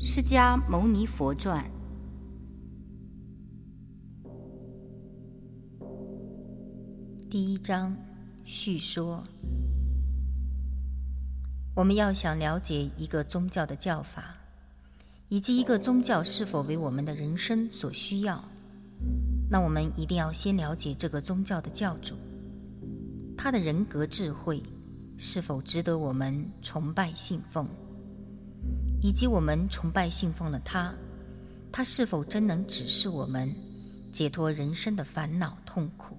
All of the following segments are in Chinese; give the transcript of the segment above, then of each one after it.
释迦牟尼佛传第一章叙说。我们要想了解一个宗教的教法，以及一个宗教是否为我们的人生所需要，那我们一定要先了解这个宗教的教主，他的人格智慧是否值得我们崇拜信奉。以及我们崇拜信奉的他，他是否真能指示我们解脱人生的烦恼痛苦？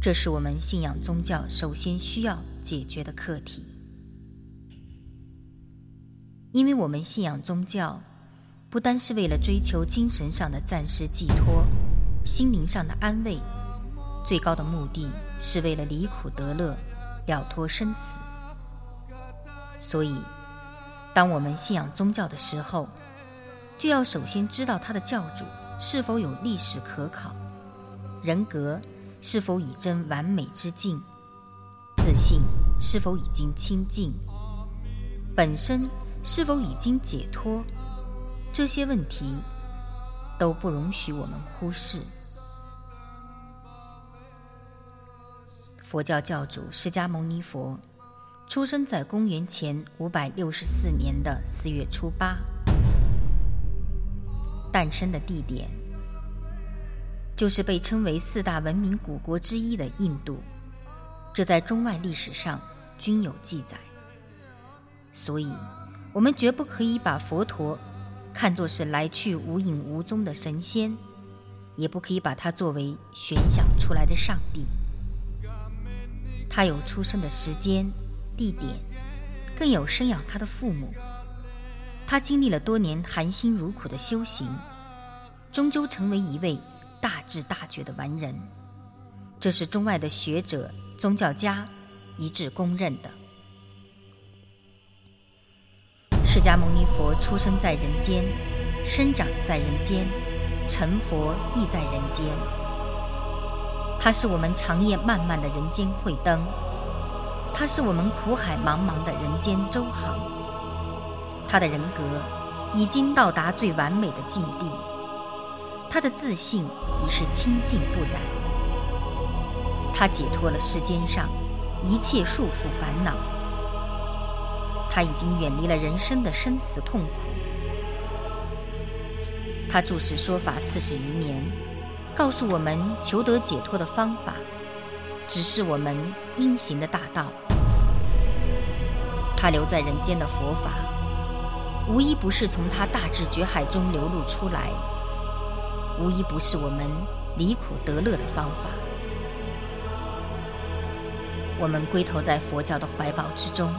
这是我们信仰宗教首先需要解决的课题。因为我们信仰宗教，不单是为了追求精神上的暂时寄托、心灵上的安慰，最高的目的是为了离苦得乐、了脱生死。所以。当我们信仰宗教的时候，就要首先知道他的教主是否有历史可考，人格是否已臻完美之境，自信是否已经清净，本身是否已经解脱，这些问题都不容许我们忽视。佛教教主释迦牟尼佛。出生在公元前五百六十四年的四月初八，诞生的地点就是被称为四大文明古国之一的印度，这在中外历史上均有记载。所以，我们绝不可以把佛陀看作是来去无影无踪的神仙，也不可以把他作为悬想出来的上帝。他有出生的时间。地点，更有生养他的父母。他经历了多年含辛茹苦的修行，终究成为一位大智大觉的完人。这是中外的学者、宗教家一致公认的。释迦牟尼佛出生在人间，生长在人间，成佛亦在人间。他是我们长夜漫漫的人间慧灯。他是我们苦海茫茫的人间周航，他的人格已经到达最完美的境地，他的自信已是清净不染，他解脱了世间上一切束缚烦恼，他已经远离了人生的生死痛苦，他注释说法四十余年，告诉我们求得解脱的方法，指示我们应行的大道。他留在人间的佛法，无一不是从他大智觉海中流露出来，无一不是我们离苦得乐的方法。我们归投在佛教的怀抱之中，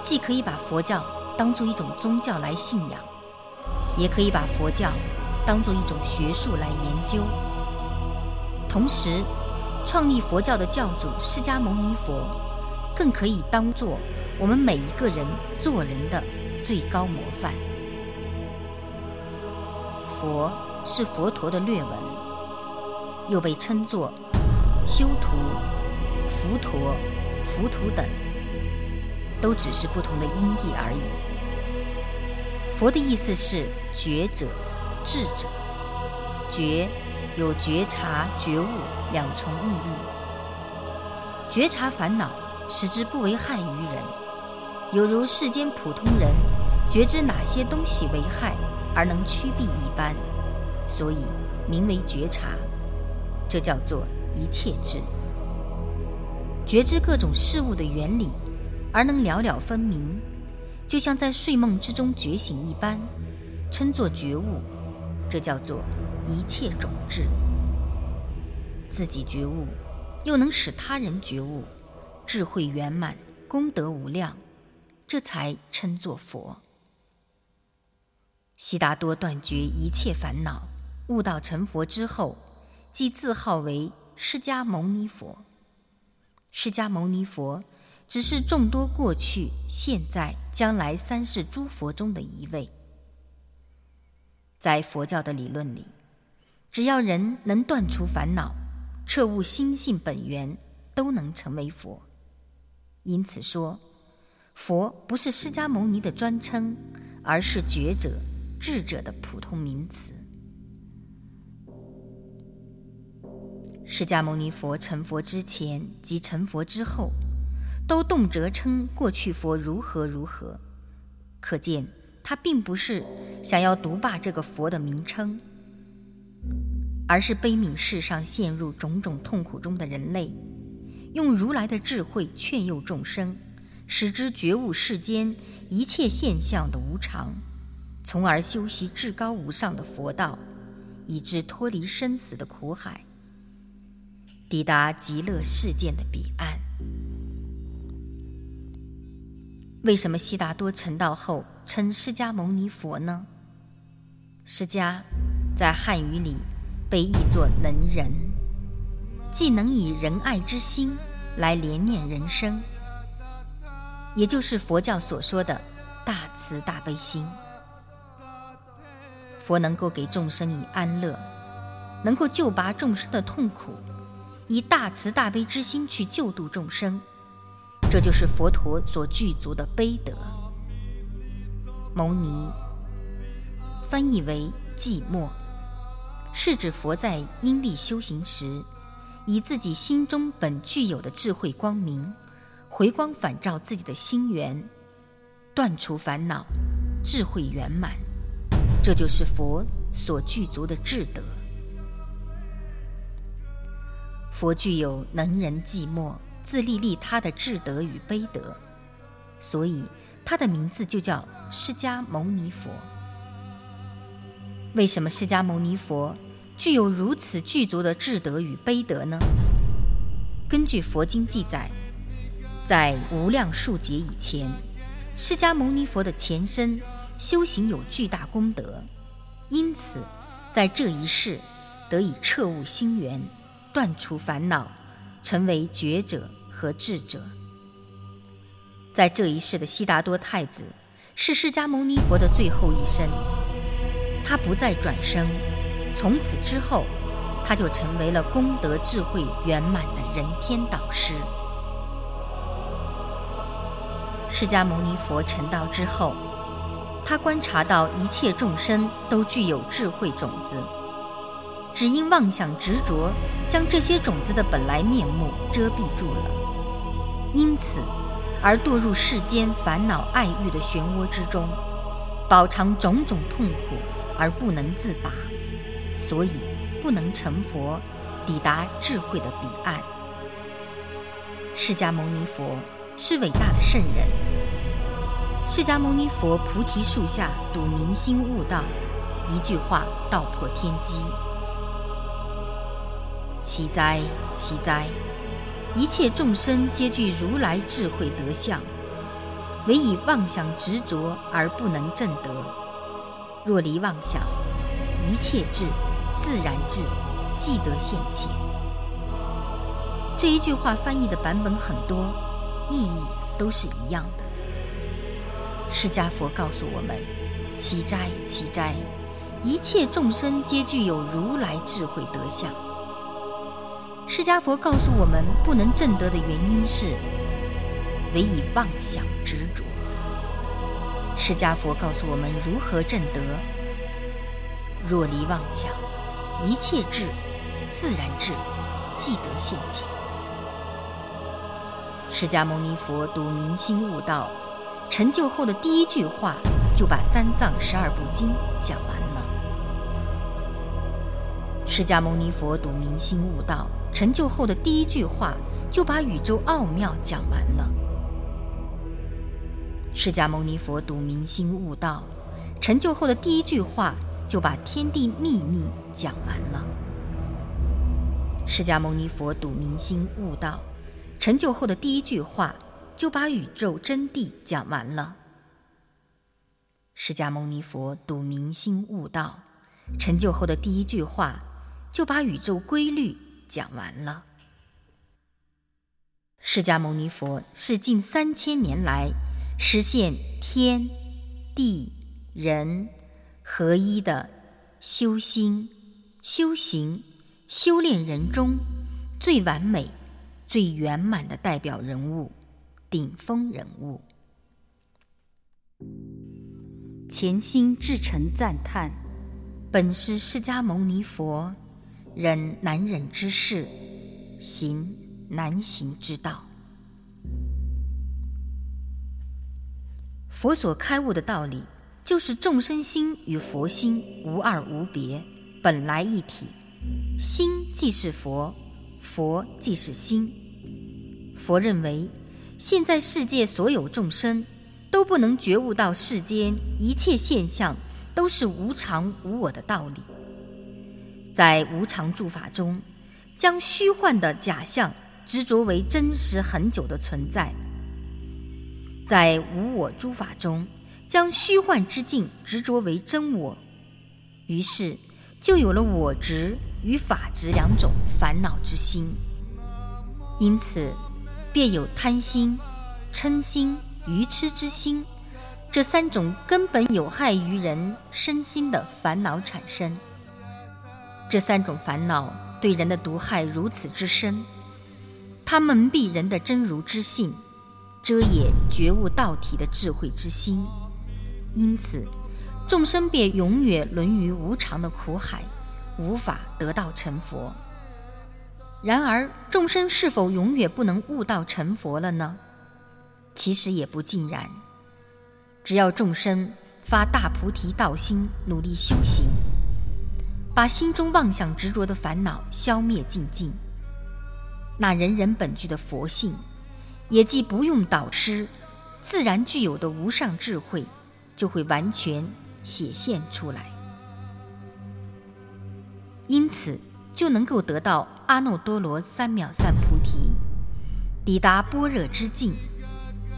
既可以把佛教当做一种宗教来信仰，也可以把佛教当做一种学术来研究。同时，创立佛教的教主释迦牟尼佛，更可以当作。我们每一个人做人的最高模范。佛是佛陀的略文，又被称作修图、浮陀、浮屠等，都只是不同的音译而已。佛的意思是觉者、智者。觉有觉察、觉悟两重意义。觉察烦恼，使之不为害于人。有如世间普通人觉知哪些东西为害而能趋避一般，所以名为觉察。这叫做一切智。觉知各种事物的原理而能了了分明，就像在睡梦之中觉醒一般，称作觉悟。这叫做一切种智。自己觉悟，又能使他人觉悟，智慧圆满，功德无量。这才称作佛。悉达多断绝一切烦恼，悟道成佛之后，即自号为释迦牟尼佛。释迦牟尼佛只是众多过去、现在、将来三世诸佛中的一位。在佛教的理论里，只要人能断除烦恼，彻悟心性本源，都能成为佛。因此说。佛不是释迦牟尼的专称，而是觉者、智者的普通名词。释迦牟尼佛成佛之前及成佛之后，都动辄称过去佛如何如何，可见他并不是想要独霸这个佛的名称。而是悲悯世上陷入种种痛苦中的人类，用如来的智慧劝诱众生，使之觉悟世间一切现象的无常，从而修习至高无上的佛道，以致脱离生死的苦海，抵达极乐世界的彼岸。为什么悉达多成道后称释迦牟尼佛呢？释迦在汉语里。被译作能仁，既能以仁爱之心来怜念人生，也就是佛教所说的大慈大悲心。佛能够给众生以安乐，能够救拔众生的痛苦，以大慈大悲之心去救度众生，这就是佛陀所具足的悲德。牟尼翻译为寂寞。是指佛在因力修行时，以自己心中本具有的智慧光明，回光返照自己的心源，断除烦恼，智慧圆满。这就是佛所具足的智德。佛具有能人寂寞、自利利他的智德与悲德，所以他的名字就叫释迦牟尼佛。为什么释迦牟尼佛具有如此具足的智德与悲德呢？根据佛经记载，在无量数劫以前，释迦牟尼佛的前身修行有巨大功德，因此在这一世得以彻悟心源，断除烦恼，成为觉者和智者。在这一世的悉达多太子是释迦牟尼佛的最后一生。他不再转生，从此之后，他就成为了功德智慧圆满的人天导师。释迦牟尼佛成道之后，他观察到一切众生都具有智慧种子，只因妄想执着，将这些种子的本来面目遮蔽住了，因此而堕入世间烦恼爱欲的漩涡之中，饱尝种种痛苦。而不能自拔，所以不能成佛，抵达智慧的彼岸。释迦牟尼佛是伟大的圣人。释迦牟尼佛菩提树下睹明心悟道，一句话道破天机。奇哉奇哉！一切众生皆具如来智慧德相，唯以妄想执着而不能证得。若离妄想，一切智自然智，即得现前。这一句话翻译的版本很多，意义都是一样的。释迦佛告诉我们：奇哉奇哉！一切众生皆具有如来智慧德相。释迦佛告诉我们，不能证得的原因是唯以妄想执着。释迦佛告诉我们如何证得：若离妄想，一切智自然智，即得现前。释迦牟尼佛读明心悟道，成就后的第一句话就把三藏十二部经讲完了。释迦牟尼佛读明心悟道，成就后的第一句话就把宇宙奥妙讲完了。释迦牟尼佛读明心悟道，成就后的第一句话就把天地秘密讲完了。释迦牟尼佛读明心悟道，成就后的第一句话就把宇宙真谛讲完了。释迦牟尼佛读明心悟道，成就后的第一句话就把宇宙规律讲完了。释迦牟尼佛是近三千年来。实现天、地、人合一的修心、修行、修炼人中最完美、最圆满的代表人物、顶峰人物。潜心至诚赞叹，本是释迦牟尼佛忍难忍之事，行难行之道。佛所开悟的道理，就是众生心与佛心无二无别，本来一体。心即是佛，佛即是心。佛认为，现在世界所有众生。都不能觉悟到世间一切现象都是无常无我的道理，在无常诸法中，将虚幻的假象执着为真实很久的存在；在无我诸法中，将虚幻之境执着为真我，于是就有了我执与法执两种烦恼之心，因此便有贪心、嗔心。愚痴之心，这三种根本有害于人身心的烦恼产生。这三种烦恼对人的毒害如此之深，它蒙蔽人的真如之性，遮掩觉悟道体的智慧之心，因此众生便永远沦于无常的苦海，无法得道成佛。然而，众生是否永远不能悟道成佛了呢？其实也不尽然，只要众生发大菩提道心，努力修行，把心中妄想执着的烦恼消灭尽尽，那人人本具的佛性，也即不用导师，自然具有的无上智慧，就会完全显现出来，因此就能够得到阿耨多罗三藐三菩提，抵达般若之境。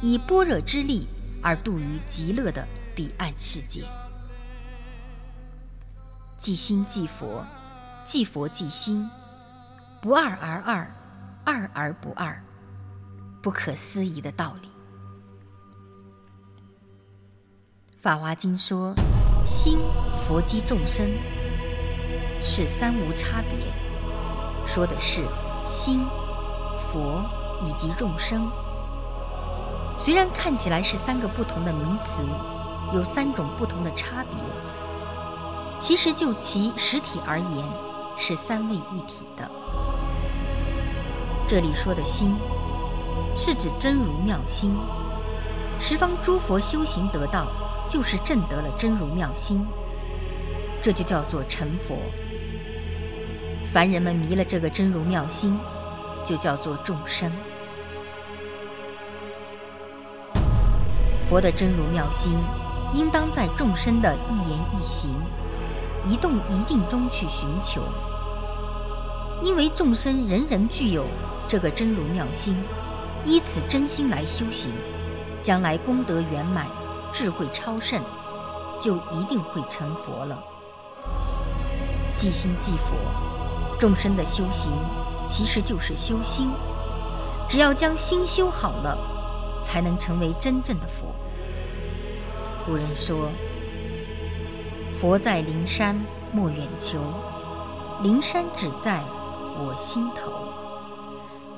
以般若之力而度于极乐的彼岸世界，即心即佛，即佛即心，不二而二，二而不二，不可思议的道理。《法华经》说：“心佛即众生，是三无差别。”说的是心、佛以及众生。虽然看起来是三个不同的名词，有三种不同的差别，其实就其实体而言，是三位一体的。这里说的心，是指真如妙心。十方诸佛修行得道，就是证得了真如妙心，这就叫做成佛。凡人们迷了这个真如妙心，就叫做众生。佛的真如妙心，应当在众生的一言一行、一动一静中去寻求。因为众生人人具有这个真如妙心，依此真心来修行，将来功德圆满、智慧超胜，就一定会成佛了。即心即佛，众生的修行其实就是修心，只要将心修好了，才能成为真正的佛。古人说：“佛在灵山莫远求，灵山只在我心头。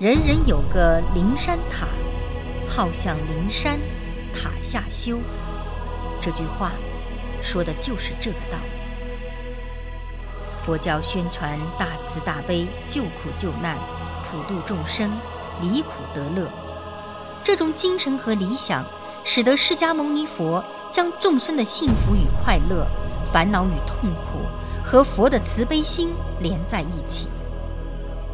人人有个灵山塔，好向灵山塔下修。”这句话说的就是这个道理。佛教宣传大慈大悲、救苦救难、普度众生、离苦得乐，这种精神和理想。使得释迦牟尼佛将众生的幸福与快乐、烦恼与痛苦和佛的慈悲心连在一起，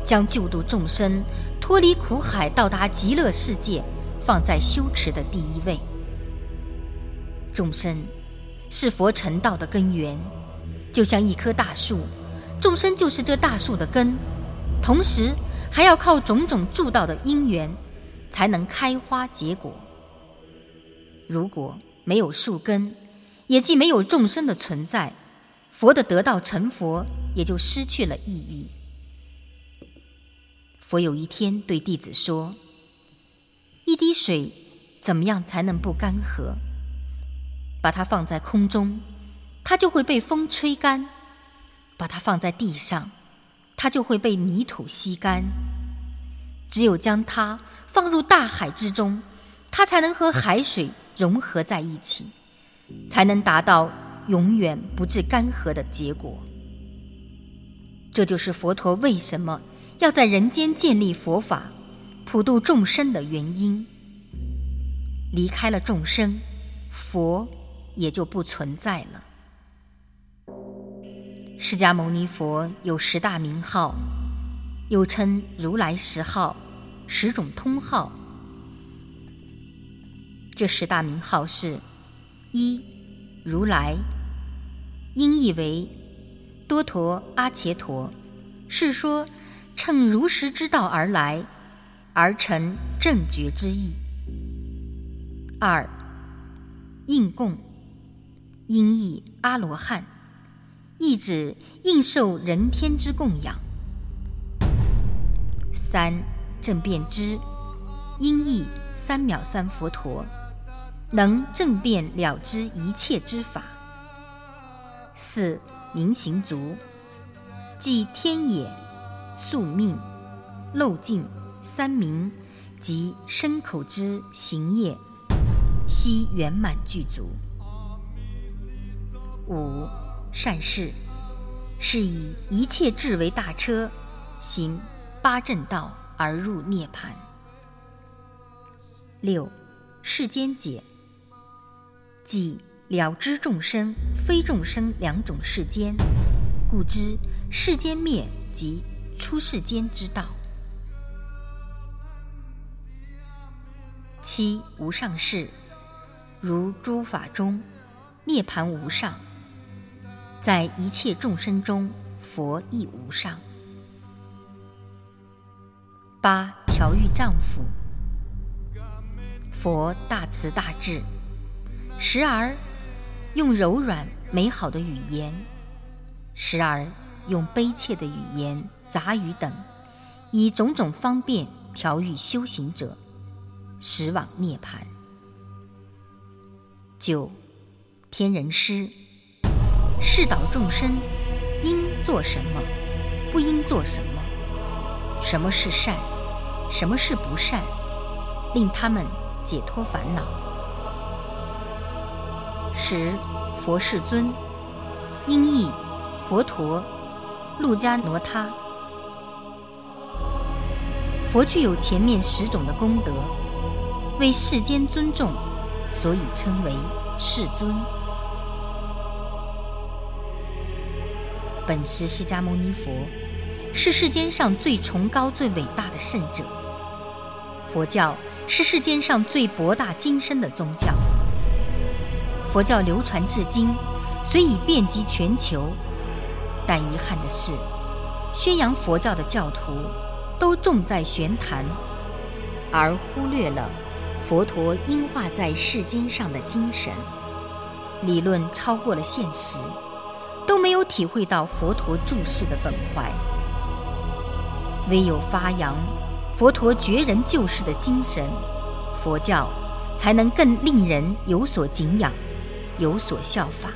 将救度众生脱离苦海、到达极乐世界放在修持的第一位。众生是佛成道的根源，就像一棵大树，众生就是这大树的根，同时还要靠种种助道的因缘，才能开花结果。如果没有树根，也即没有众生的存在，佛的得道成佛也就失去了意义。佛有一天对弟子说：“一滴水怎么样才能不干涸？把它放在空中，它就会被风吹干；把它放在地上，它就会被泥土吸干。只有将它放入大海之中，它才能和海水。”融合在一起，才能达到永远不致干涸的结果。这就是佛陀为什么要在人间建立佛法、普度众生的原因。离开了众生，佛也就不存在了。释迦牟尼佛有十大名号，又称如来十号、十种通号。这十大名号是：一、如来，音译为多陀阿伽陀，是说乘如实之道而来，而成正觉之意。二、应供，音译阿罗汉，意指应受人天之供养。三、正辩知，音译三藐三佛陀，能正辩了知一切之法。四、明行足，即天也、宿命、漏尽三明及身口之行业。悉圆满具足。五善事，是以一切智为大车，行八正道而入涅盘。六世间解，即了知众生非众生两种世间，故知世间灭即出世间之道。七无上士。如诸法中，涅盘无上，在一切众生中，佛亦无上。八调御丈夫，佛大慈大智，时而用柔软美好的语言，时而用悲切的语言、杂语等，以种种方便调御修行者，使往涅盘。九，天人师，示导众生应做什么，不应做什么，什么是善，什么是不善，令他们解脱烦恼。十，佛世尊，音译佛陀，陆迦罗他。佛具有前面十种的功德，为世间尊重。所以称为世尊。本师释迦牟尼佛是世间上最崇高、最伟大的圣者。佛教是世间上最博大精深的宗教。佛教流传至今，虽已遍及全球，但遗憾的是，宣扬佛教的教徒都重在玄谈，而忽略了。佛陀应化在世间上的精神理论超过了现实，都没有体会到佛陀注释的本怀。唯有发扬佛陀绝人救世的精神，佛教才能更令人有所敬仰，有所效法。